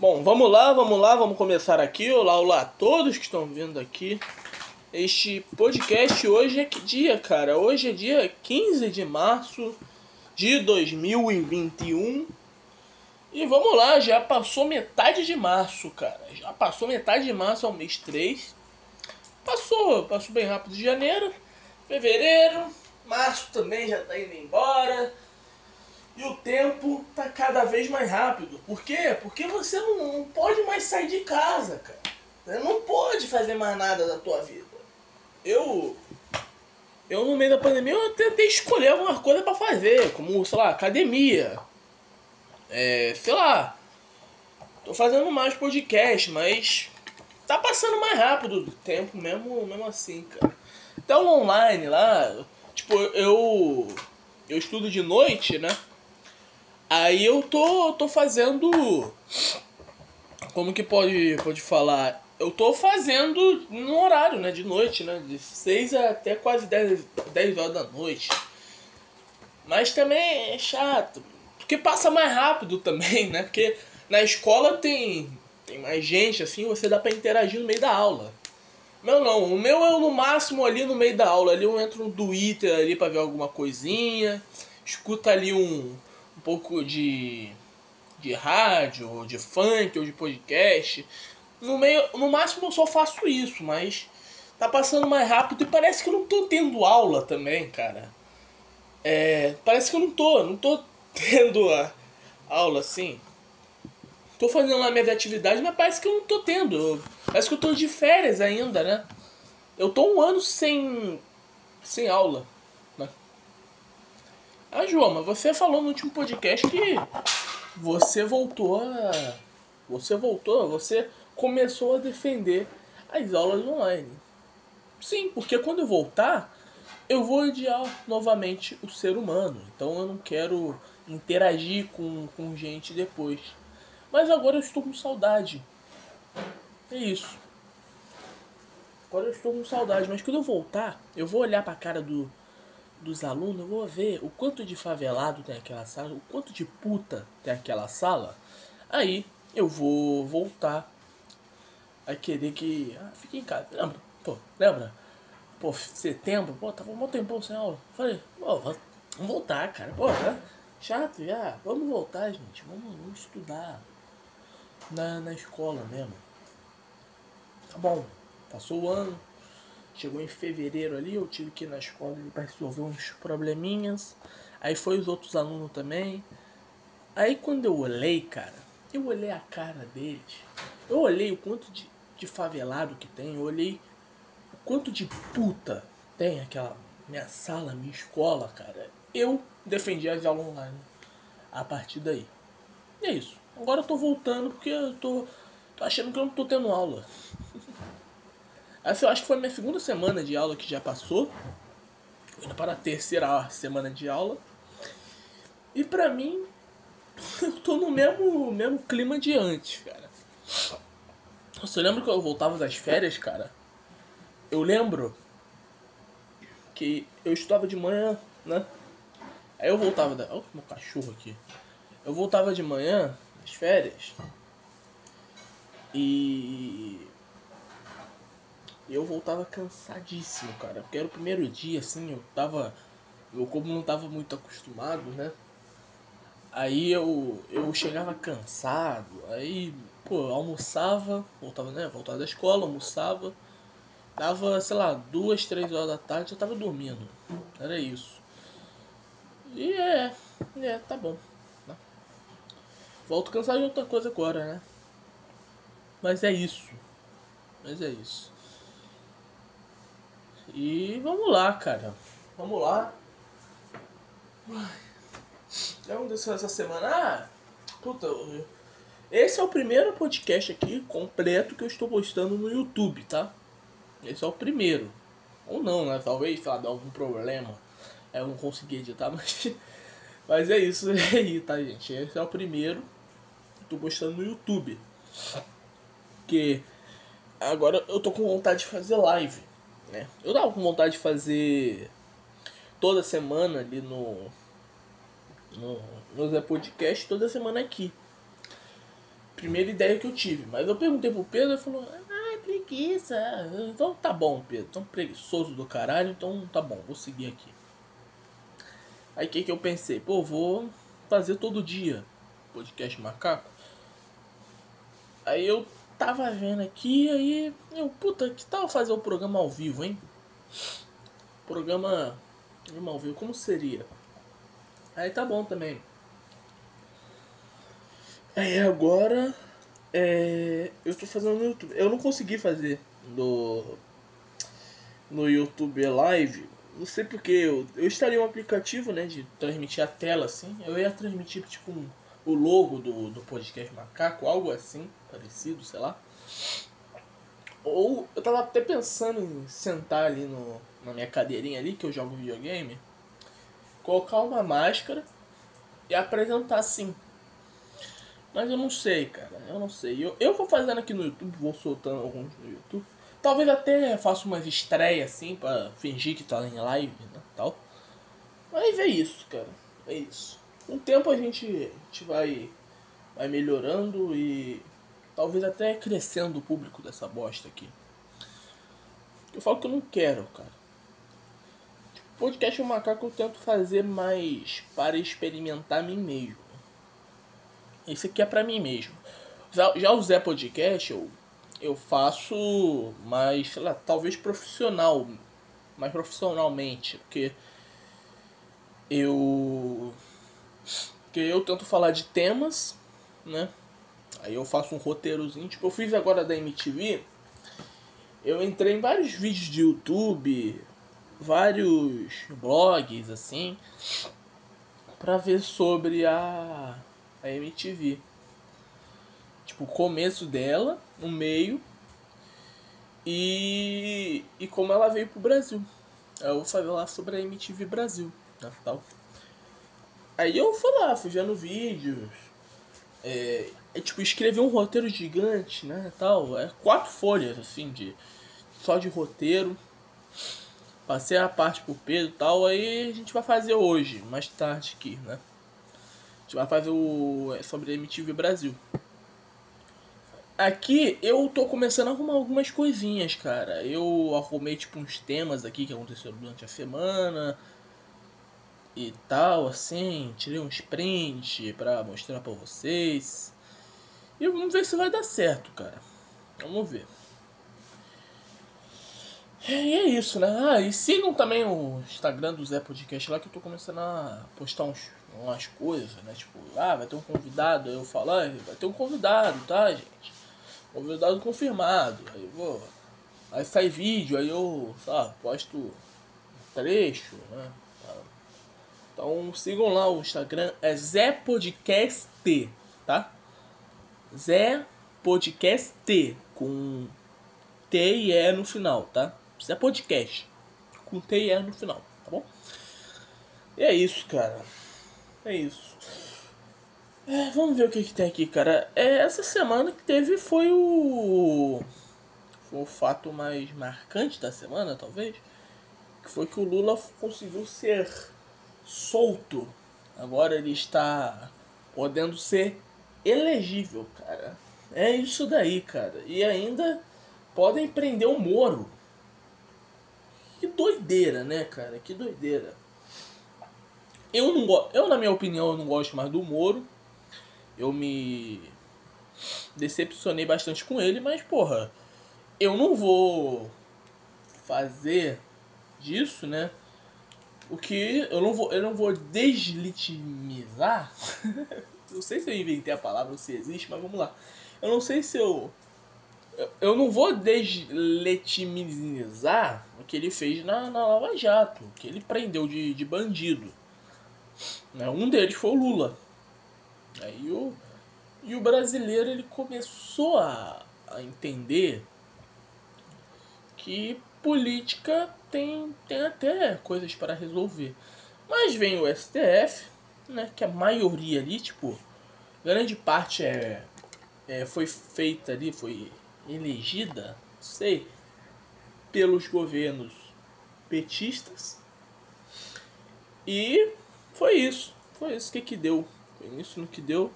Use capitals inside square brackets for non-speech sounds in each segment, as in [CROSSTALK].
Bom, vamos lá, vamos lá, vamos começar aqui. Olá, olá a todos que estão vindo aqui. Este podcast hoje é que dia, cara? Hoje é dia 15 de março de 2021. E vamos lá, já passou metade de março, cara. Já passou metade de março ao mês 3. Passou, passou bem rápido de janeiro, fevereiro, março também já tá indo embora. E o tempo tá cada vez mais rápido. Por quê? Porque você não, não pode mais sair de casa, cara. Não pode fazer mais nada da tua vida. Eu. Eu, no meio da pandemia, eu tentei escolher alguma coisa para fazer, como, sei lá, academia. É, sei lá. Tô fazendo mais podcast, mas tá passando mais rápido o tempo mesmo, mesmo assim, cara. Então online lá, tipo, eu eu estudo de noite, né? Aí eu tô tô fazendo como que pode pode falar? Eu tô fazendo no horário, né, de noite, né, de 6 até quase 10, 10 horas da noite. Mas também é chato, porque passa mais rápido [LAUGHS] também, né? Porque na escola tem tem mais gente, assim, você dá pra interagir no meio da aula. Meu não, o meu é no máximo ali no meio da aula, ali eu entro no Twitter ali pra ver alguma coisinha, escuta ali um, um pouco de, de rádio, ou de funk, ou de podcast. No meio, no máximo eu só faço isso, mas tá passando mais rápido e parece que eu não tô tendo aula também, cara. É, parece que eu não tô, não tô [LAUGHS] tendo a aula assim. Tô fazendo lá minhas atividades, mas parece que eu não tô tendo. Parece que eu tô de férias ainda, né? Eu tô um ano sem. sem aula. Ah, João, você falou no último podcast que você voltou a. Você voltou, você começou a defender as aulas online. Sim, porque quando eu voltar, eu vou odiar novamente o ser humano. Então eu não quero interagir com, com gente depois. Mas agora eu estou com saudade. É isso. Agora eu estou com saudade. Mas quando eu voltar, eu vou olhar pra cara do, dos alunos, eu vou ver o quanto de favelado tem aquela sala, o quanto de puta tem aquela sala. Aí eu vou voltar a querer que. Ah, fique em casa. Lembra? Pô, lembra? Pô, setembro, pô, tava um tempo sem aula. Falei, pô, vamos voltar, cara. Pô, tá chato já. Vamos voltar, gente. Vamos, vamos estudar na, na escola mesmo. Tá bom, passou o ano, chegou em fevereiro ali, eu tive que ir na escola para resolver uns probleminhas. Aí foi os outros alunos também. Aí quando eu olhei, cara, eu olhei a cara deles. Eu olhei o quanto de, de favelado que tem, eu olhei o quanto de puta tem aquela minha sala, minha escola, cara. Eu defendi as aulas online a partir daí. E é isso. Agora eu tô voltando porque eu tô, tô achando que eu não tô tendo aula. [LAUGHS] Essa eu acho que foi minha segunda semana de aula que já passou. Indo para a terceira semana de aula. E pra mim, [LAUGHS] eu tô no mesmo, mesmo clima de antes, cara. Você lembra que eu voltava das férias, cara? Eu lembro que eu estudava de manhã, né? Aí eu voltava da. Olha meu cachorro aqui. Eu voltava de manhã, nas férias. E. Eu voltava cansadíssimo, cara. Porque era o primeiro dia, assim, eu tava. Meu corpo não tava muito acostumado, né? Aí eu, eu chegava cansado, aí, pô, almoçava, voltava, né? Voltava da escola, almoçava. Dava, sei lá, duas, três horas da tarde, eu tava dormindo. Era isso. E é, é, tá bom. Volto cansado de outra coisa agora, né? Mas é isso. Mas é isso. E vamos lá, cara. Vamos lá. É um desses essa semana. Ah, puta. Esse é o primeiro podcast aqui completo que eu estou postando no YouTube, tá? Esse é o primeiro. Ou não, né? Talvez, sei lá, dê algum problema. Eu não consegui editar, [LAUGHS] mas. Mas é isso aí, tá, gente? Esse é o primeiro tô postando no YouTube. Que agora eu tô com vontade de fazer live, né? Eu tava com vontade de fazer toda semana ali no no, no Zé Podcast, toda semana aqui. primeira ideia que eu tive. Mas eu perguntei pro Pedro e falou, ah, é preguiça. Então tá bom, Pedro. Tão preguiçoso do caralho, então tá bom, vou seguir aqui. Aí o que, que eu pensei? Pô, vou fazer todo dia podcast macaco. Aí eu tava vendo aqui, aí eu, puta, que tal fazer o programa ao vivo, hein? Programa, ao vivo, como seria? Aí tá bom também. Aí agora é, eu estou fazendo no YouTube. Eu não consegui fazer no no YouTube Live. Não sei porque eu, eu instalei um aplicativo, né, de transmitir a tela assim. Eu ia transmitir tipo um, o logo do, do podcast Macaco, algo assim, parecido, sei lá. Ou eu tava até pensando em sentar ali no, na minha cadeirinha ali, que eu jogo videogame, colocar uma máscara e apresentar assim mas eu não sei, cara. Eu não sei. Eu, eu vou fazendo aqui no YouTube, vou soltando alguns no YouTube. Talvez até faça umas estreias assim, pra fingir que tá em live, né? Tal. Mas é isso, cara. É isso. Com o tempo a gente, a gente vai, vai melhorando e talvez até crescendo o público dessa bosta aqui. Eu falo que eu não quero, cara. Podcast o macaco eu tento fazer mais para experimentar a mim mesmo. Esse aqui é para mim mesmo. Já, já o Zé Podcast eu, eu faço mais, sei lá, talvez profissional, mais profissionalmente, porque eu que eu tento falar de temas, né? Aí eu faço um roteirozinho, tipo, eu fiz agora da MTV. Eu entrei em vários vídeos de YouTube, vários blogs assim, para ver sobre a a MTV. Tipo, o começo dela, no meio e, e como ela veio pro Brasil. Eu vou falar sobre a MTV Brasil, né, tal. Aí eu fui lá, fui vendo vídeos, é, é, tipo, escrevi um roteiro gigante, né, tal, é quatro folhas, assim, de só de roteiro. Passei a parte pro Pedro tal, aí a gente vai fazer hoje, mais tarde aqui, né gente vai fazer o é sobre a MTV Brasil. Aqui eu tô começando a arrumar algumas coisinhas, cara. Eu arrumei tipo uns temas aqui que aconteceram durante a semana e tal, assim, tirei uns prints pra mostrar pra vocês. E vamos ver se vai dar certo, cara. Vamos ver. E é isso, né? Ah, e sigam também o Instagram do Zé Podcast lá que eu tô começando a postar uns, umas coisas, né? Tipo, ah, vai ter um convidado, aí eu falo, ah, vai ter um convidado, tá, gente? Convidado confirmado. Aí eu vou. Aí sai vídeo, aí eu, sabe, posto trecho, né? Então sigam lá o Instagram, é Zé Podcast, tá? Zé Podcast com T e E no final, tá? Isso é podcast. Com T e R no final, tá bom? E é isso, cara. É isso. É, vamos ver o que, que tem aqui, cara. É, essa semana que teve foi o. Foi o fato mais marcante da semana, talvez. Que foi que o Lula conseguiu ser solto. Agora ele está podendo ser elegível, cara. É isso daí, cara. E ainda podem prender o Moro. Que doideira, né, cara? Que doideira. Eu não. Eu, na minha opinião, eu não gosto mais do Moro. Eu me decepcionei bastante com ele, mas porra, eu não vou fazer disso, né? O que eu não vou, eu não vou deslegitimizar. [LAUGHS] não sei se eu inventei a palavra ou se existe, mas vamos lá. Eu não sei se eu eu não vou deslegitimizar o que ele fez na, na Lava Jato, que ele prendeu de, de bandido. Né? Um deles foi o Lula. Aí o, e o brasileiro ele começou a, a entender que política tem, tem até coisas para resolver. Mas vem o STF, né, que a maioria ali, tipo, grande parte é, é foi feita ali, foi elegida, não sei, pelos governos petistas. E foi isso. Foi isso que que deu. Foi isso no que deu.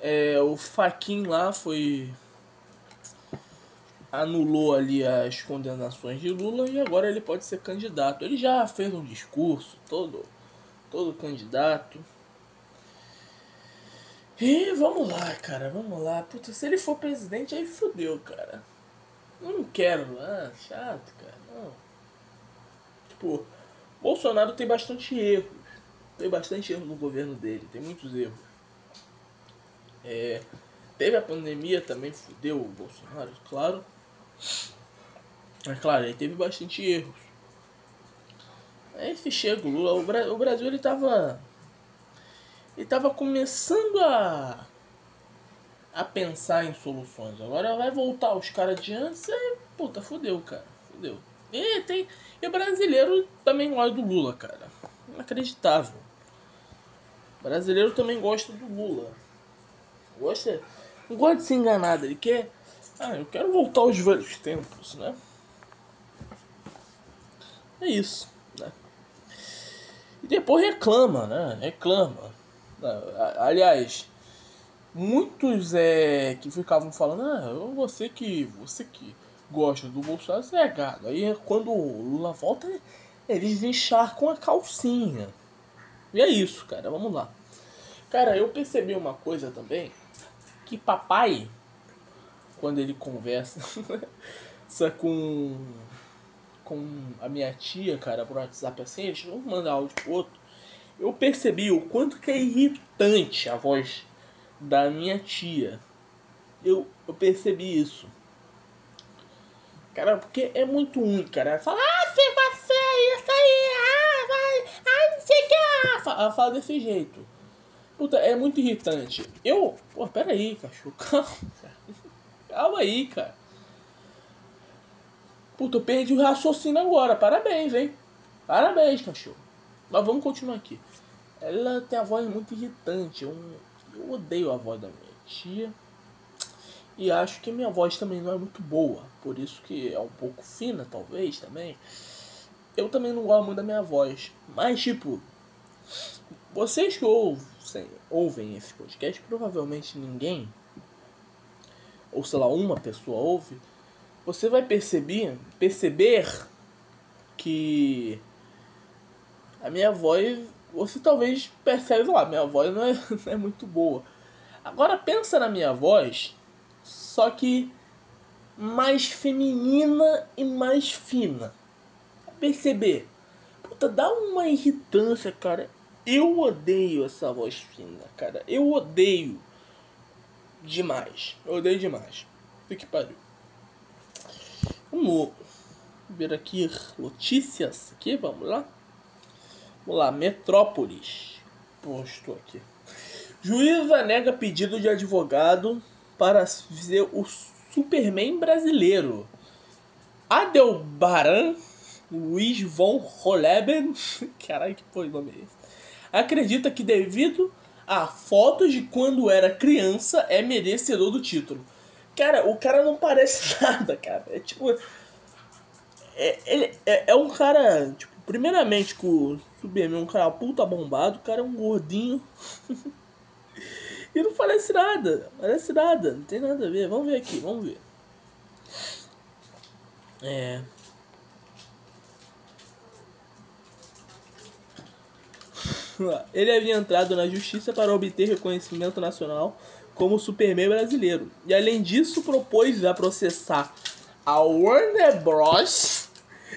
É, o Faquin lá foi. anulou ali as condenações de Lula e agora ele pode ser candidato. Ele já fez um discurso, todo, todo candidato. E vamos lá, cara, vamos lá. Puta, se ele for presidente, aí fodeu, cara. Não quero, ah, chato, cara. Não. Tipo, Bolsonaro tem bastante erros. Tem bastante erros no governo dele, tem muitos erros. É, teve a pandemia também, fudeu o Bolsonaro, claro. Mas claro, ele teve bastante erros. Aí chega o Lula, o, Bra o Brasil ele tava. Ele tava começando a. a pensar em soluções. Agora vai voltar os caras de antes e. Puta, fudeu, cara. Fudeu. E tem. E o brasileiro também gosta do Lula, cara. Inacreditável. O brasileiro também gosta do Lula. Gosta. Não gosta de ser enganado. Ele quer. Ah, eu quero voltar aos velhos tempos, né? É isso, depois reclama, né? Reclama. Aliás, muitos é que ficavam falando, ah, você que você que gosta do Bolsonaro, você é gado. Aí quando o Lula volta, eles encharcam a calcinha. E é isso, cara. Vamos lá. Cara, eu percebi uma coisa também, que papai, quando ele conversa [LAUGHS] só com com a minha tia, cara, por WhatsApp assim, eles vão mandar áudio pro outro. Eu percebi o quanto que é irritante a voz da minha tia. Eu, eu percebi isso. Cara, porque é muito ruim, cara. Ela fala, ah, se você é isso aí, ah, vai, ah, não sei o que, ah. Ela fala desse jeito. Puta, é muito irritante. Eu, pô, pera aí, cachorro, [LAUGHS] calma, calma aí, cara. Puta, eu perdi o raciocínio agora. Parabéns, hein? Parabéns, cachorro. Mas vamos continuar aqui. Ela tem a voz muito irritante. Eu, eu odeio a voz da minha tia. E acho que minha voz também não é muito boa. Por isso que é um pouco fina, talvez, também. Eu também não gosto muito da minha voz. Mas, tipo... Vocês que ouvem, ouvem esse podcast, provavelmente ninguém... Ou, sei lá, uma pessoa ouve você vai perceber, perceber que a minha voz, você talvez percebe lá, minha voz não é, [LAUGHS] não é muito boa. Agora pensa na minha voz, só que mais feminina e mais fina. Perceber? Puta, dá uma irritância, cara. Eu odeio essa voz fina, cara. Eu odeio demais. Eu odeio demais. Que pariu. Vamos ver aqui notícias aqui, vamos lá. Vamos lá, Metrópolis. Posto aqui. Juíza nega pedido de advogado para ser o Superman brasileiro. Adelbaran Luiz von Rolleben, [LAUGHS] caralho que foi nome é esse? Acredita que devido a fotos de quando era criança é merecedor do título. Cara, o cara não parece [LAUGHS] nada, cara. É tipo. É, ele é, é um cara. Tipo, primeiramente que o Superman é um cara puta bombado, o cara é um gordinho. [LAUGHS] e não parece nada. Parece nada. Não tem nada a ver. Vamos ver aqui, vamos ver. É. [LAUGHS] Ele havia entrado na justiça para obter reconhecimento nacional como Superman brasileiro. E além disso, propôs a processar a Warner Bros.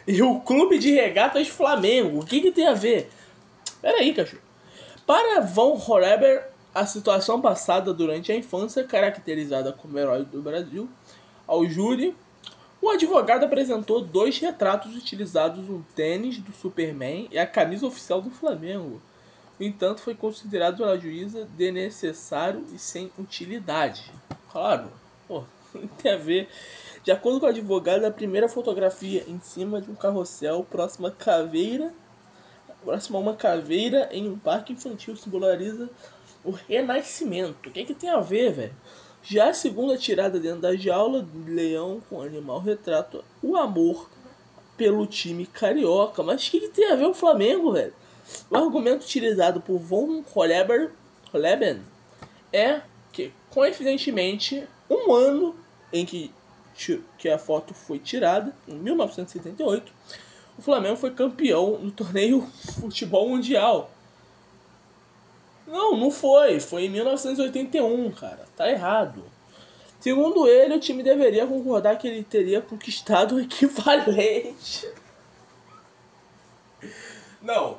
e o Clube de Regatas Flamengo. O que, que tem a ver? Pera aí, cachorro. Para Von Horeber, a situação passada durante a infância, caracterizada como herói do Brasil, ao júri, o advogado apresentou dois retratos utilizados no tênis do Superman e a camisa oficial do Flamengo. No entanto, foi considerado pela juíza desnecessário e sem utilidade. Claro, pô, [LAUGHS] tem a ver. De acordo com o advogado, a primeira fotografia em cima de um carrossel próximo à caveira, próximo a uma caveira em um parque infantil simboliza o renascimento. O que, é que tem a ver, velho? Já a segunda tirada dentro da jaula, leão com animal retrato o amor pelo time carioca. Mas o que, que tem a ver o Flamengo, velho? O argumento utilizado por von Holleben é que, coincidentemente, um ano em que, que a foto foi tirada, em 1978, o Flamengo foi campeão no torneio [LAUGHS] Futebol Mundial. Não, não foi. Foi em 1981, cara. Tá errado. Segundo ele, o time deveria concordar que ele teria conquistado o equivalente. Não.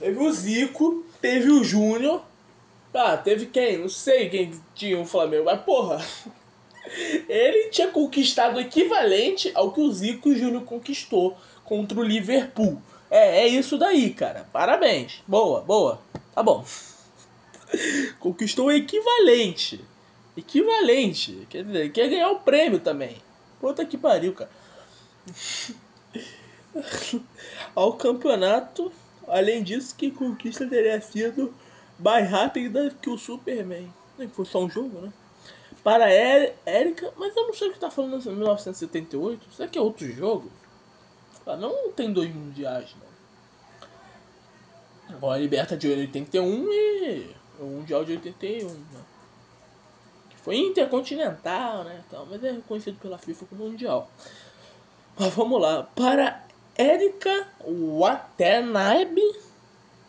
Teve o Zico, teve o Júnior. Ah, teve quem? Não sei quem tinha o Flamengo, mas porra. [LAUGHS] Ele tinha conquistado o equivalente ao que o Zico e o Júnior conquistou contra o Liverpool. É, é isso daí, cara. Parabéns. Boa, boa. Tá bom. [LAUGHS] Conquistou o equivalente. Equivalente. Quer dizer, quer ganhar o prêmio também. Puta que pariu, cara. [LAUGHS] Ao campeonato, além disso, que conquista teria sido mais rápida que o Superman. Nem foi só um jogo, né? Para Érica, mas eu não sei o que tá falando em 1978. Será que é outro jogo? Não tem dois mundiais, não. Agora a Liberta de 81 e o Mundial de 81, né? Que foi intercontinental, né? Então, mas é reconhecido pela FIFA como Mundial. Mas vamos lá. Para Erika Watanabe,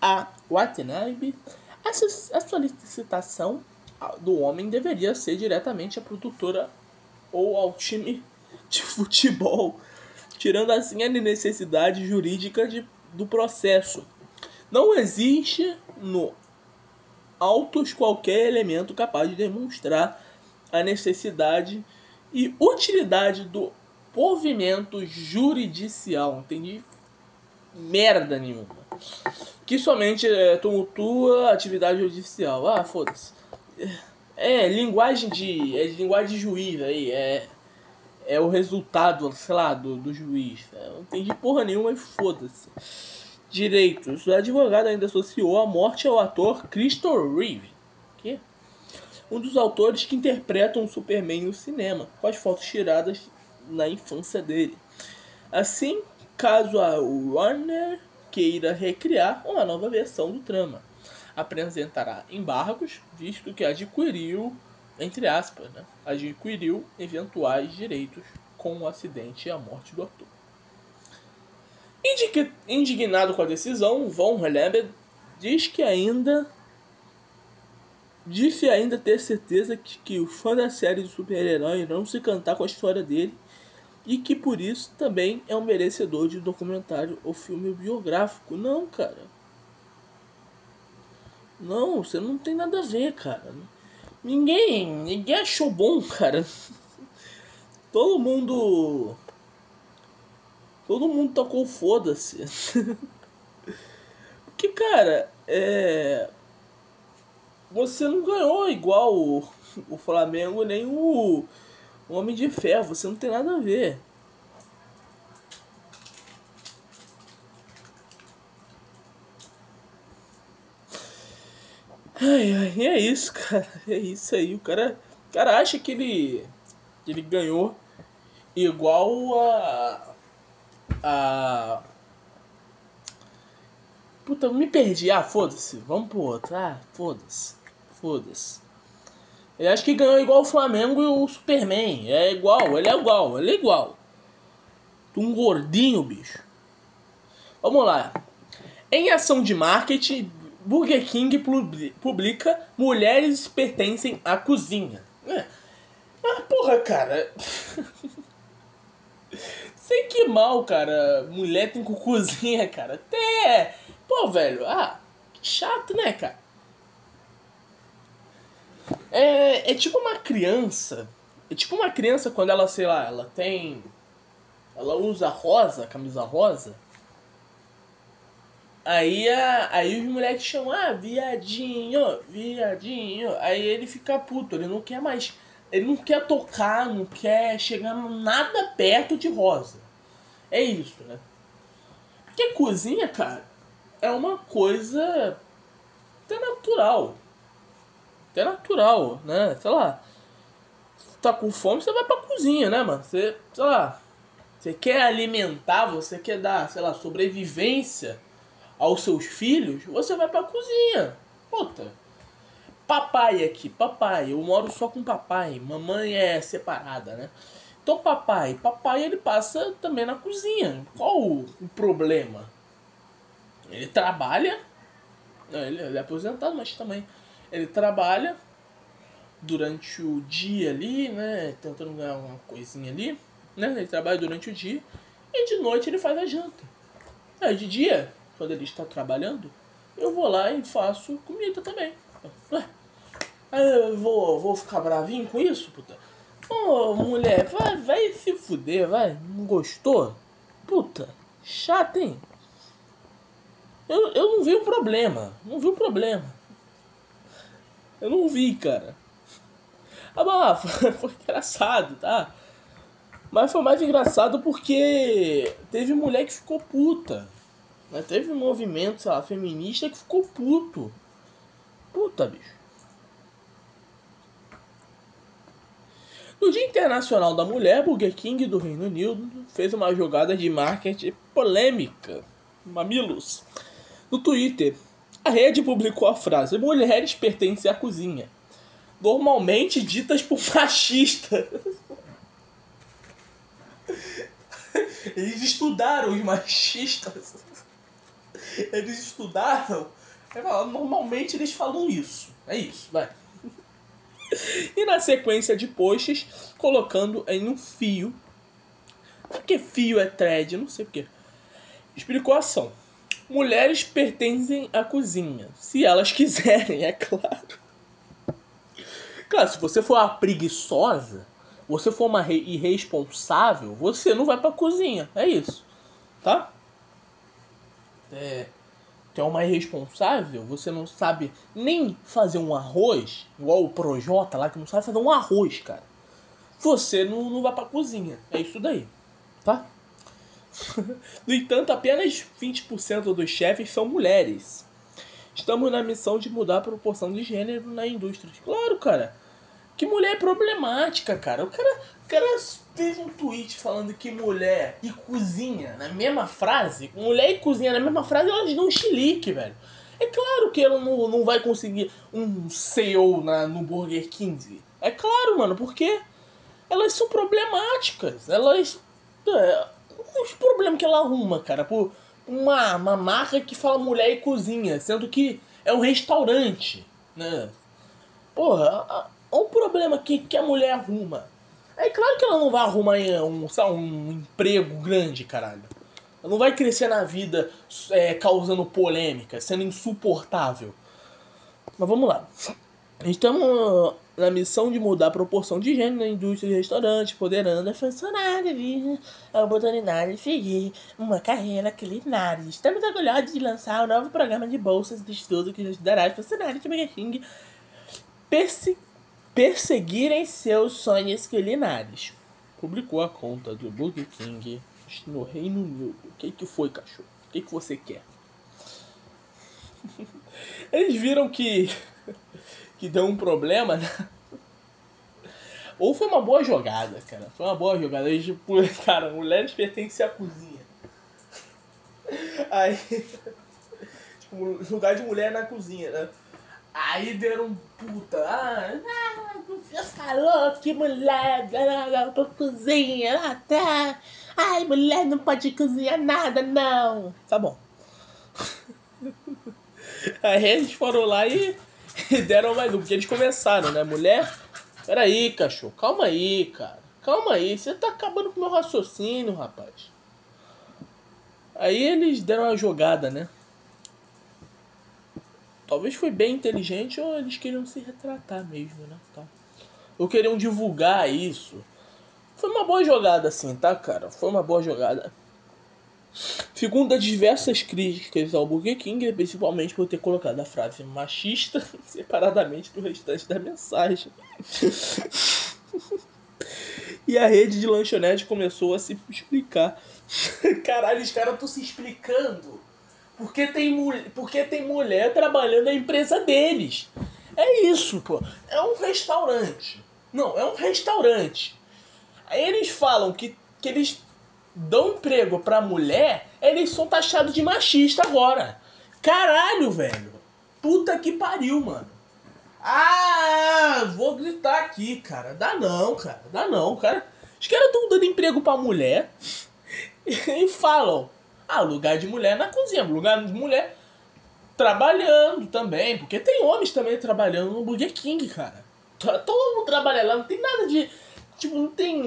a Watanabe, a solicitação do homem deveria ser diretamente à produtora ou ao time de futebol tirando assim a necessidade jurídica de, do processo. Não existe no autos qualquer elemento capaz de demonstrar a necessidade e utilidade do movimento juridicial. Entendi? Merda nenhuma. Que somente é, tumultua atividade judicial. Ah, foda-se. É, linguagem de. É linguagem de juiz aí. É é o resultado, sei lá, do, do juiz. Eu não entendi porra nenhuma, mas foda-se. Direitos. O advogado ainda associou a morte ao ator Christopher Reeve. Que? Um dos autores que interpretam o Superman no cinema, com as fotos tiradas na infância dele. Assim, caso a Warner queira recriar uma nova versão do trama, apresentará embargos, visto que adquiriu entre aspas, né, adquiriu eventuais direitos com o acidente e a morte do ator. Indignado com a decisão, Von Lambert diz que ainda disse ainda ter certeza que, que os fãs da série de super-herói irão se cantar com a história dele e que por isso também é um merecedor de documentário ou filme biográfico. Não, cara. Não, você não tem nada a ver, cara. Ninguém, ninguém achou bom, cara. [LAUGHS] Todo mundo. Todo mundo tocou foda-se. [LAUGHS] Porque, cara, é. Você não ganhou igual o, o Flamengo nem o, o Homem de Ferro. Você não tem nada a ver. Ai, ai, é isso, cara. É isso aí. O cara, o cara acha que ele, que ele ganhou igual a. A. Puta, me perdi. Ah, foda-se. Vamos pro outro. Ah, foda-se. Foda-se. Ele acha que ganhou igual o Flamengo e o Superman. É igual, ele é igual, ele é igual. Um gordinho, bicho. Vamos lá. Em ação de marketing, Burger King publica Mulheres pertencem à cozinha. É. Mas porra, cara. [LAUGHS] Sei que mal, cara. Mulher tem com cozinha, cara. Até. Pô, velho. Ah, que chato, né, cara? É, é tipo uma criança. É tipo uma criança quando ela, sei lá, ela tem. Ela usa rosa, camisa rosa. Aí, a, aí os moleques chamam, ah, viadinho, viadinho. Aí ele fica puto, ele não quer mais. Ele não quer tocar, não quer chegar nada perto de rosa. É isso, né? Porque cozinha, cara, é uma coisa até natural. Até natural, né? Sei lá. Tá com fome, você vai pra cozinha, né, mano? Você, sei lá. Você quer alimentar, você quer dar, sei lá, sobrevivência aos seus filhos, você vai pra cozinha. Puta. papai aqui, papai, eu moro só com papai, mamãe é separada, né? Então papai, papai ele passa também na cozinha. Qual o, problema? Ele trabalha, ele é aposentado, mas também ele trabalha durante o dia ali, né? Tentando ganhar uma coisinha ali, né? Ele trabalha durante o dia e de noite ele faz a janta. Aí de dia, quando ele está trabalhando, eu vou lá e faço comida também. Ué, eu vou, vou ficar bravinho com isso, puta? Ô, mulher, vai, vai se fuder, vai. Não gostou? Puta, chato, hein? Eu, eu não vi o problema. Não vi o problema. Eu não vi, cara. Ah, mas [LAUGHS] foi engraçado, tá? Mas foi mais engraçado porque teve mulher que ficou puta. Né? Teve um movimento, sei lá, feminista que ficou puto. Puta, bicho. No Dia Internacional da Mulher, Burger King do Reino Unido fez uma jogada de marketing polêmica. Mamilos. No Twitter, a rede publicou a frase: Mulheres pertencem à cozinha. Normalmente ditas por machistas. Eles estudaram os machistas. Eles estudaram. Normalmente eles falam isso. É isso, vai. E na sequência de posts, colocando em um fio. Porque fio é thread, não sei porquê. Explicou a ação. Mulheres pertencem à cozinha, se elas [LAUGHS] quiserem, é claro. Claro, se você for uma preguiçosa, você for uma irresponsável, você não vai pra cozinha. É isso. Tá? É. Que é uma irresponsável, você não sabe nem fazer um arroz, igual o Projota lá, que não sabe fazer um arroz, cara. Você não, não vai pra cozinha. É isso daí. Tá? [LAUGHS] no entanto, apenas 20% dos chefes são mulheres. Estamos na missão de mudar a proporção de gênero na indústria. Claro, cara. Que mulher é problemática, cara. O cara, o cara fez um tweet falando que mulher e cozinha na mesma frase. Mulher e cozinha na mesma frase, elas dão um chilique, velho. É claro que ela não, não vai conseguir um CEO na, no Burger King. É claro, mano, porque elas são problemáticas. Elas. É, os problemas que ela arruma, cara, por uma, uma marca que fala mulher e cozinha, sendo que é um restaurante, né? Porra, olha o problema que, que a mulher arruma. É claro que ela não vai arrumar um, sabe, um emprego grande, caralho. Ela não vai crescer na vida é, causando polêmica, sendo insuportável. Mas vamos lá. Estamos na missão de mudar a proporção de gênero na indústria de restaurante, empoderando a funcionária a oportunidade de seguir uma carreira culinária. Estamos orgulhosos de lançar o um novo programa de bolsas de estudo que ajudará os funcionários de Burger King perse perseguirem seus sonhos culinários. Publicou a conta do Burger King no Reino Unido. O que, que foi, cachorro? O que, que você quer? Eles viram que que deu um problema, né? [LAUGHS] Ou foi uma boa jogada, cara. Foi uma boa jogada. Aí, tipo, [LAUGHS] cara, mulheres pertencem à cozinha. [LAUGHS] Aí. Tipo, lugar de mulher na cozinha, né? Aí deram um puta. Ah, você falou que mulher pra cozinha. Ah, tá. Ai, mulher não pode cozinhar nada, não. Tá bom. Aí eles foram lá e [LAUGHS] deram mais um, porque eles começaram, né? Mulher, peraí, cachorro, calma aí, cara. Calma aí, você tá acabando com o meu raciocínio, rapaz. Aí eles deram uma jogada, né? Talvez foi bem inteligente ou eles queriam se retratar mesmo, né? Tá. Ou queriam divulgar isso. Foi uma boa jogada, assim, tá, cara? Foi uma boa jogada. Segundo as diversas críticas ao Burger King, principalmente por ter colocado a frase machista [LAUGHS] separadamente do restante da mensagem. [LAUGHS] e a rede de lanchonete começou a se explicar. [LAUGHS] Caralho, os caras estão se explicando. Porque tem, porque tem mulher trabalhando na empresa deles. É isso, pô. É um restaurante. Não, é um restaurante. Aí eles falam que, que eles dão emprego pra mulher, eles são taxados de machista agora. Caralho, velho. Puta que pariu, mano. Ah, vou gritar aqui, cara. Dá não, cara. Dá não, cara. Os caras estão dando emprego pra mulher [LAUGHS] e falam: ah, lugar de mulher na cozinha, lugar de mulher trabalhando também, porque tem homens também trabalhando no Burger King, cara. Tá todo mundo trabalhando lá, não tem nada de. Tipo, não tem.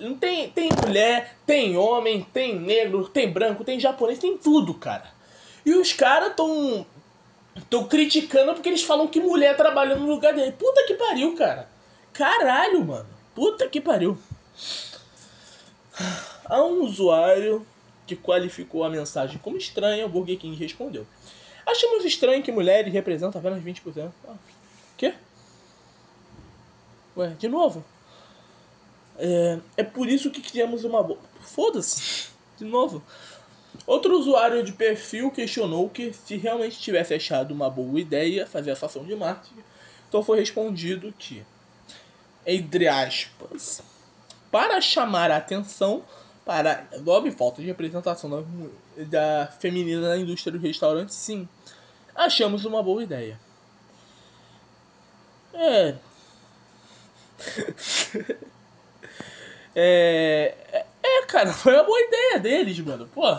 Não tem. Tem mulher, tem homem, tem negro, tem branco, tem japonês, tem tudo, cara. E os caras tão. tão criticando porque eles falam que mulher trabalha no lugar dele. Puta que pariu, cara. Caralho, mano. Puta que pariu. Há um usuário que qualificou a mensagem como estranha, o Burger King respondeu. Achamos estranho que mulheres representam apenas 20%. Ah, quê? Ué, de novo? É, é por isso que criamos uma boa. Foda-se! De novo. Outro usuário de perfil questionou que se realmente tivesse achado uma boa ideia fazer essa ação de marketing, então foi respondido que, entre aspas, para chamar a atenção para a falta de representação da, da feminina na indústria do restaurante, sim, achamos uma boa ideia. É. [LAUGHS] é. É, cara, [LAUGHS] foi uma boa ideia deles, mano. Pô.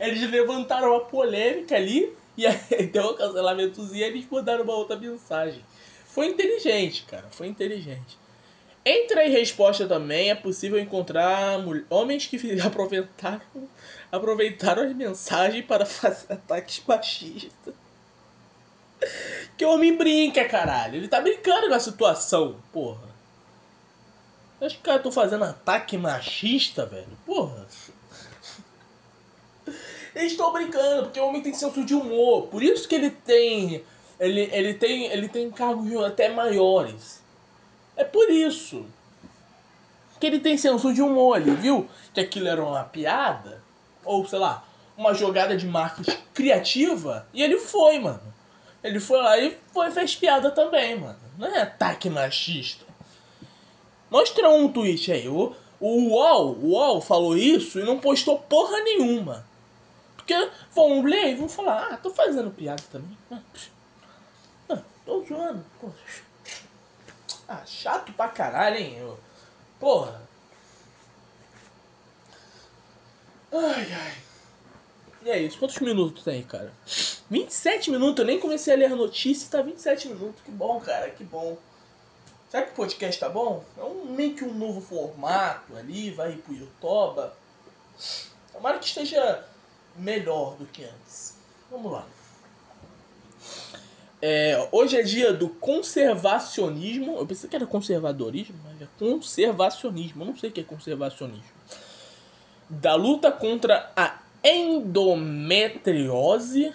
Eles levantaram uma polêmica ali e aí [LAUGHS] deu um cancelamentozinho e eles mandaram uma outra mensagem. Foi inteligente, cara. Foi inteligente. Entre as respostas também é possível encontrar homens que [LAUGHS] aproveitaram, aproveitaram as mensagens para fazer ataques machistas. Que homem brinca, caralho. Ele tá brincando com a situação, porra. Acho que os caras estão fazendo ataque machista, velho. Porra. Eles estão brincando, porque o homem tem senso de humor. Por isso que ele tem. Ele, ele tem. Ele tem cargos até maiores. É por isso. Que ele tem senso de humor, ele viu que aquilo era uma piada. Ou, sei lá, uma jogada de marketing criativa. E ele foi, mano. Ele foi lá e foi, fez piada também, mano. Não é ataque machista. Mostra um tweet aí. O, o UOL, UOL falou isso e não postou porra nenhuma. Porque vão ler e vão falar, ah, tô fazendo piada também. Ah tô zoando. Ah, chato pra caralho, hein? Eu, porra. Ai, ai. E é isso. Quantos minutos tem, cara? 27 minutos. Eu nem comecei a ler a notícia tá 27 minutos. Que bom, cara. Que bom. Será que o podcast tá bom? É um, meio que um novo formato ali, vai ir pro YouTube. Tomara que esteja melhor do que antes. Vamos lá. É, hoje é dia do conservacionismo. Eu pensei que era conservadorismo, mas é conservacionismo. Eu não sei o que é conservacionismo. Da luta contra a endometriose.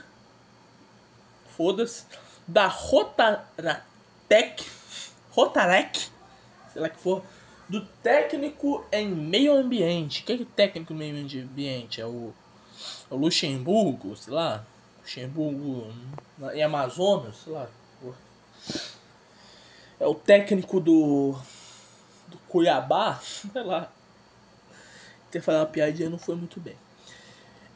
Foda-se. Da Rotaratec Rotarek, sei lá que for, do técnico em meio ambiente. O que é, que técnico em meio ambiente? É o, é o Luxemburgo, sei lá. Luxemburgo em Amazonas, sei lá. É o técnico do, do Cuiabá, [LAUGHS] sei lá. Ter falado uma piadinha não foi muito bem.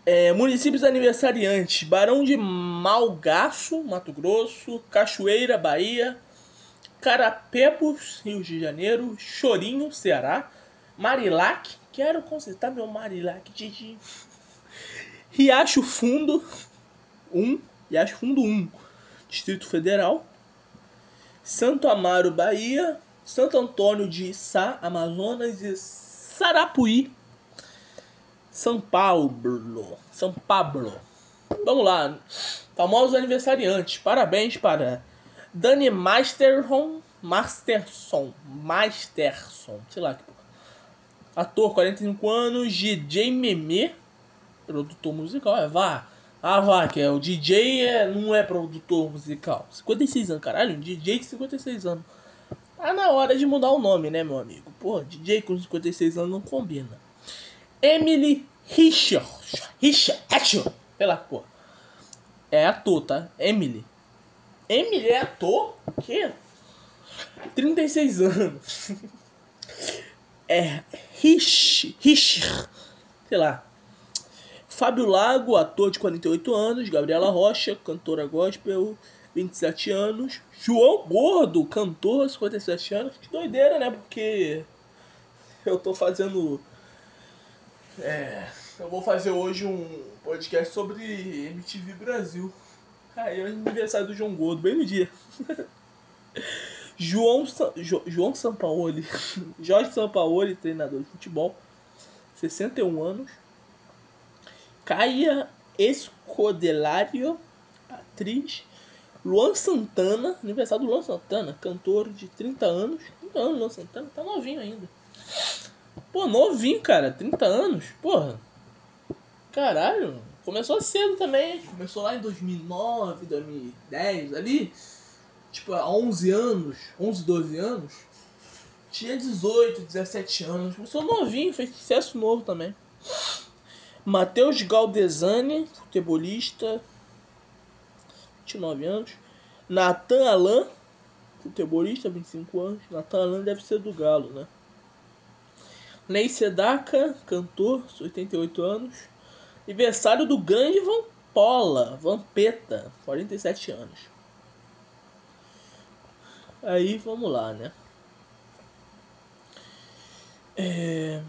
É, municípios aniversariantes: Barão de Malgaço, Mato Grosso, Cachoeira, Bahia, Carapebos, Rio de Janeiro, Chorinho, Ceará, Marilac, quero consertar meu Marilac, Didi. Riacho Fundo 1, Riacho Fundo 1, Distrito Federal, Santo Amaro, Bahia, Santo Antônio de Sá, Amazonas e Sarapuí, São Paulo, São Pablo. Vamos lá, famosos aniversariantes. Parabéns para Dani Masterson, Masterson, Masterson, sei lá que porra. Ator, 45 anos, DJ Meme, produtor musical, é, vá. Ah, vá, que é o DJ é, não é produtor musical. 56 anos, caralho, um DJ de 56 anos. Tá na hora de mudar o nome, né, meu amigo? Pô, DJ com 56 anos não combina. Emily Richard, Richard, lá, pô. É ator, tá? Emily. Emily é ator? O quê? 36 anos. [LAUGHS] É. Rich. Rich. Sei lá. Fábio Lago, ator de 48 anos. Gabriela Rocha, cantora gospel. 27 anos. João Gordo, cantor, 57 anos. Que doideira, né? Porque eu tô fazendo. É. Eu vou fazer hoje um podcast sobre MTV Brasil. Aí é aniversário do João Gordo, bem no dia. [LAUGHS] João, Sa jo João Sampaoli, [LAUGHS] Jorge Sampaoli, treinador de futebol, 61 anos. Caia Escodelário, atriz. Luan Santana, aniversário do Luan Santana, cantor de 30 anos. 30 anos, Luan Santana, tá novinho ainda. Pô, novinho, cara, 30 anos, porra. Caralho, começou cedo também. Começou lá em 2009, 2010, ali. Tipo, há 11 anos, 11, 12 anos. Tinha 18, 17 anos. Começou novinho, fez sucesso novo também. Matheus Galdesani, futebolista, 29 anos. Nathan Alain, futebolista, 25 anos. Nathan Alain deve ser do Galo, né? Ney Sedaka, cantor, 88 anos. Aniversário do grande Vampola, Vampeta, 47 anos. Aí vamos lá, né? É...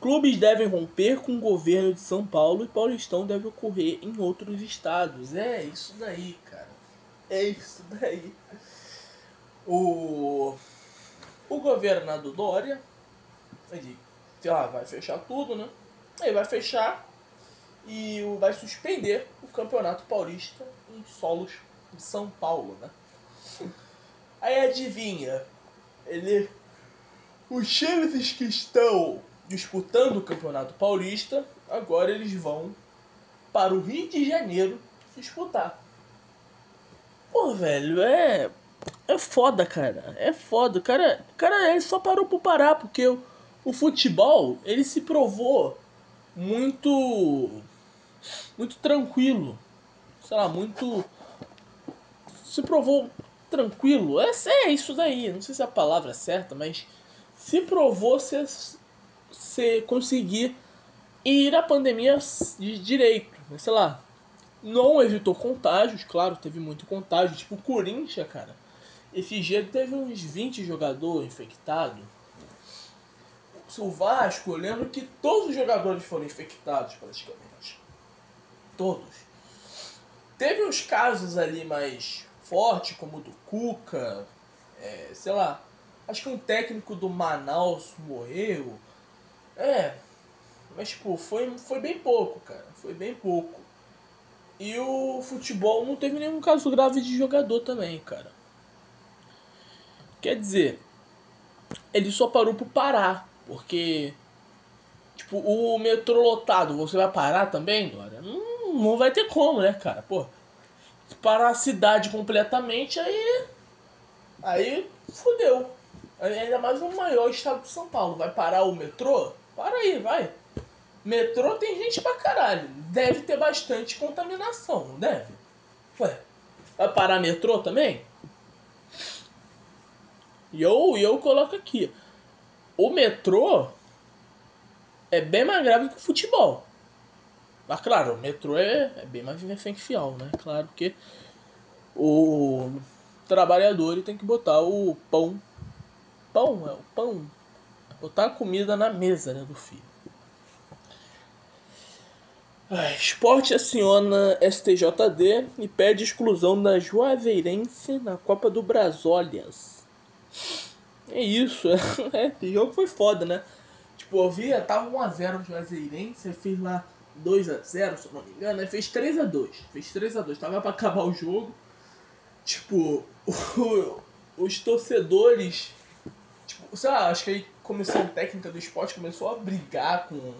Clubes devem romper com o governo de São Paulo e Paulistão deve ocorrer em outros estados. É isso daí, cara. É isso daí. O, o governador Dória, ele ah, vai fechar tudo, né? Aí vai fechar e vai suspender o Campeonato Paulista em solos de São Paulo, né? Aí adivinha, ele os times que estão disputando o Campeonato Paulista, agora eles vão para o Rio de Janeiro disputar. Pô, velho, é. É foda, cara. É foda. O cara, cara ele só parou por parar, porque o, o futebol, ele se provou muito. Muito tranquilo. Sei lá, muito. Se provou tranquilo. É, é isso daí. Não sei se é a palavra é certa, mas se provou ser você conseguir ir à pandemia de direito, sei lá. Não evitou contágios, claro, teve muito contágio, tipo o Corinthians, cara. Esse dia teve uns 20 jogadores infectados. O Vasco, eu lembro que todos os jogadores foram infectados praticamente. Todos. Teve uns casos ali mais fortes, como o do Cuca, é, sei lá. Acho que um técnico do Manaus morreu. É. Mas, tipo, foi, foi bem pouco, cara. Foi bem pouco. E o futebol não teve nenhum caso grave de jogador também, cara. Quer dizer, ele só parou por parar. Porque, tipo, o metrô lotado, você vai parar também, Dora? Não, não vai ter como, né, cara? Pô, parar a cidade completamente, aí. Aí fudeu. Ainda mais no maior estado de São Paulo. Vai parar o metrô? Para aí, vai. Metrô tem gente pra caralho. Deve ter bastante contaminação, não deve? Ué, vai parar metrô também? E eu, eu coloco aqui. O metrô é bem mais grave que o futebol. Mas claro, o metrô é, é bem mais fiel, né? Claro que o trabalhador tem que botar o pão. Pão, é o pão. Botar a comida na mesa né, do filho. Esporte aciona STJD e pede exclusão da Juazeirense na Copa do Brasólias. É isso, [LAUGHS] é, esse jogo foi foda, né? Tipo, eu vi, tava 1x0 o Juazeirense, fez lá 2x0, se eu não me engano, aí fez 3x2. Fez 3x2, tava pra acabar o jogo. Tipo, [LAUGHS] o, os torcedores. Tipo, sei lá, acho que a comissão técnica do esporte começou a brigar com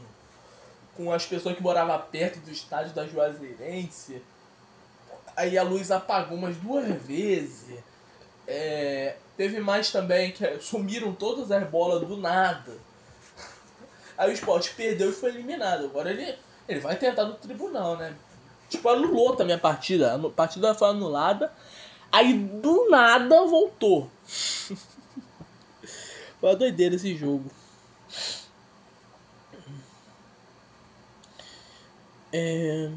com as pessoas que moravam perto do estádio da Juazeirense. Aí a luz apagou umas duas vezes. É, teve mais também que sumiram todas as bolas do nada. Aí o esporte perdeu e foi eliminado. Agora ele, ele vai tentar no tribunal, né? Tipo, anulou também a partida. A partida foi anulada. Aí do nada voltou. [LAUGHS] foi uma doideira esse jogo. É...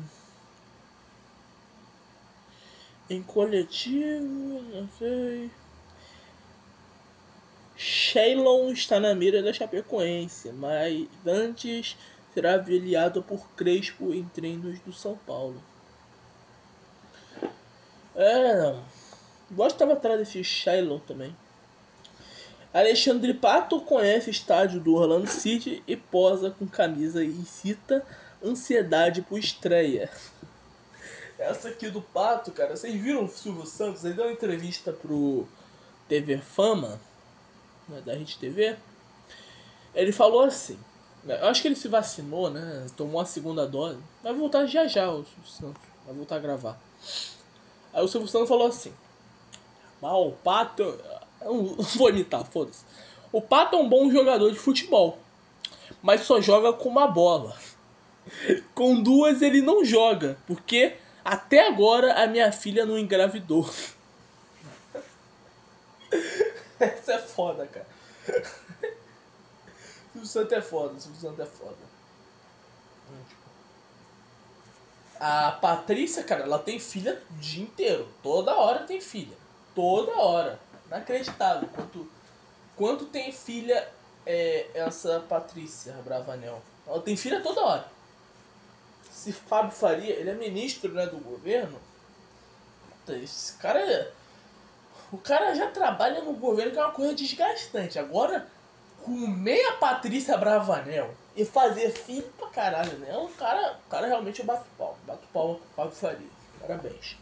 Em coletivo, não sei. Shailon está na mira da Chapecoense, mas antes será avaliado por Crespo em treinos do São Paulo. É. Gostava atrás desse Shailon também. Alexandre Pato conhece estádio do Orlando City e posa com camisa e cita ansiedade por estreia. Essa aqui do Pato, cara, vocês viram o Silvio Santos? Ele deu uma entrevista pro TV Fama, né, da Rede TV. Ele falou assim: né, eu acho que ele se vacinou, né? Tomou a segunda dose. Vai voltar já já o Santos. Vai voltar a gravar. Aí o Silvio Santos falou assim: Mal, o Pato. Eu não [LAUGHS] vou imitar, foda-se. O Pato é um bom jogador de futebol, mas só joga com uma bola. [LAUGHS] Com duas ele não joga, porque até agora a minha filha não engravidou. [LAUGHS] [LAUGHS] Essa é foda, cara. [LAUGHS] Silvio Santos é foda, Silvio Santos é foda. A Patrícia, cara, ela tem filha o dia inteiro. Toda hora tem filha. Toda hora. Inacreditável. Quanto, quanto tem filha é, essa Patrícia Bravanel. Ela tem filha toda hora. Se Fábio Faria, ele é ministro né, do governo. Puta, esse cara é. O cara já trabalha no governo que é uma coisa desgastante. Agora, comer a Patrícia Bravanel e fazer filho pra caralho, né? O cara, o cara realmente é bato pau. Bato pau Fábio Faria. Parabéns.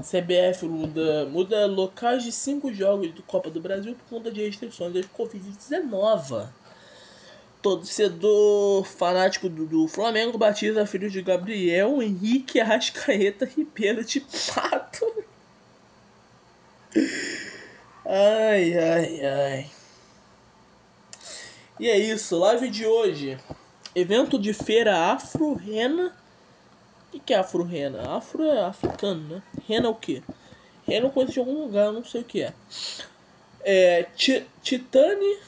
CBF muda, muda locais de cinco jogos do Copa do Brasil por conta de restrições da Covid-19. Torcedor fanático do, do, Flamengo batiza filho de Gabriel Henrique Arrascaeta Ribeiro de Pato. Ai, ai, ai. E é isso, live de hoje. Evento de feira Afro-Rena o que, é afro-rena? Afro é africano, né? Rena é o que? Rena eu conheço de algum lugar, não sei o que é. É. Titane,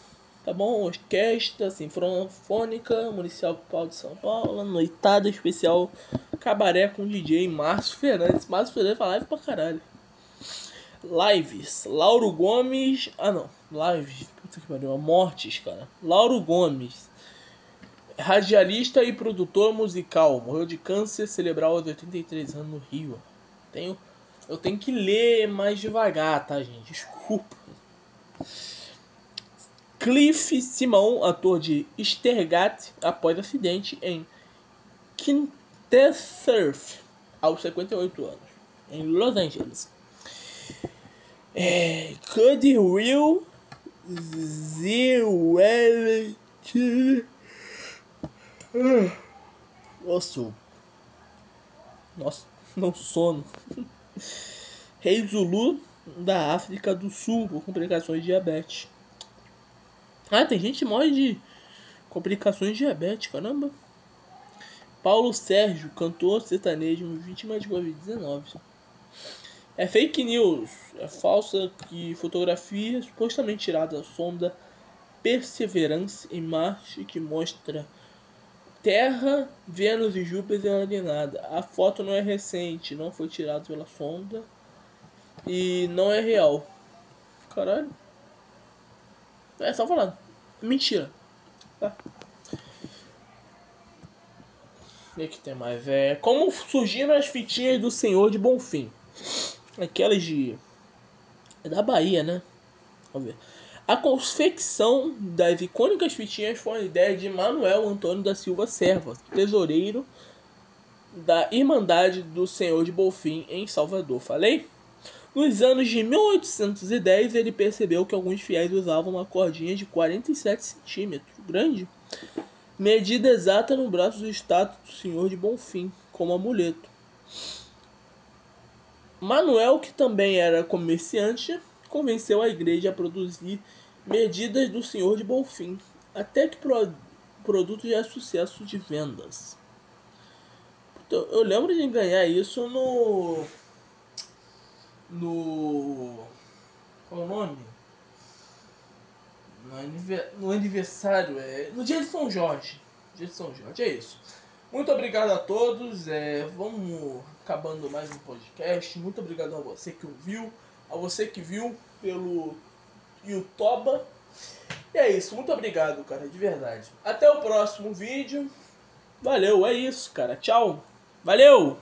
tá bom? Orquestra Sinfônica Municipal de São Paulo. Noitada especial Cabaré com DJ Márcio Fernandes. Márcio Fernandes fala live pra caralho. Lives. Lauro Gomes. Ah não. Lives. Puta que pariu. Mortes, cara. Lauro Gomes radialista e produtor musical. Morreu de câncer cerebral aos 83 anos no Rio. Tenho, eu tenho que ler mais devagar, tá, gente? Desculpa. Cliff Simão, ator de Stergat, após acidente em Surf, aos 58 anos, em Los Angeles. É, Cody Will Zewelch nossa. Nossa, não sono. Rei Zulu da África do Sul por complicações de diabetes. Ah, tem gente que morre de complicações diabetes, caramba. Paulo Sérgio, cantor sertanejo, vítima de Covid-19. É fake news, é falsa que fotografia supostamente tirada da sonda Perseverance em Marte que mostra Terra, Vênus e Júpiter alinhada. A foto não é recente, não foi tirada pela sonda e não é real. Caralho. É só falando. Mentira. Tá. O que tem mais? É como surgiram as fitinhas do Senhor de Bonfim. Aquelas de é da Bahia, né? Vamos ver. A confecção das icônicas fitinhas foi uma ideia de Manuel Antônio da Silva Serva, tesoureiro da Irmandade do Senhor de Bolfim em Salvador. Falei? Nos anos de 1810, ele percebeu que alguns fiéis usavam uma cordinha de 47 centímetros, grande, medida exata no braço do estátua do Senhor de Bonfim, como amuleto. Manuel, que também era comerciante, convenceu a igreja a produzir medidas do Senhor de Bonfim, até que o produto já é sucesso de vendas. Eu lembro de ganhar isso no. No. Qual o nome? No, aniversário, é. No dia de São Jorge. Dia de São Jorge, é isso. Muito obrigado a todos. É, vamos acabando mais um podcast. Muito obrigado a você que ouviu, a você que viu pelo YouTube. E é isso. Muito obrigado, cara, de verdade. Até o próximo vídeo. Valeu, é isso, cara. Tchau. Valeu!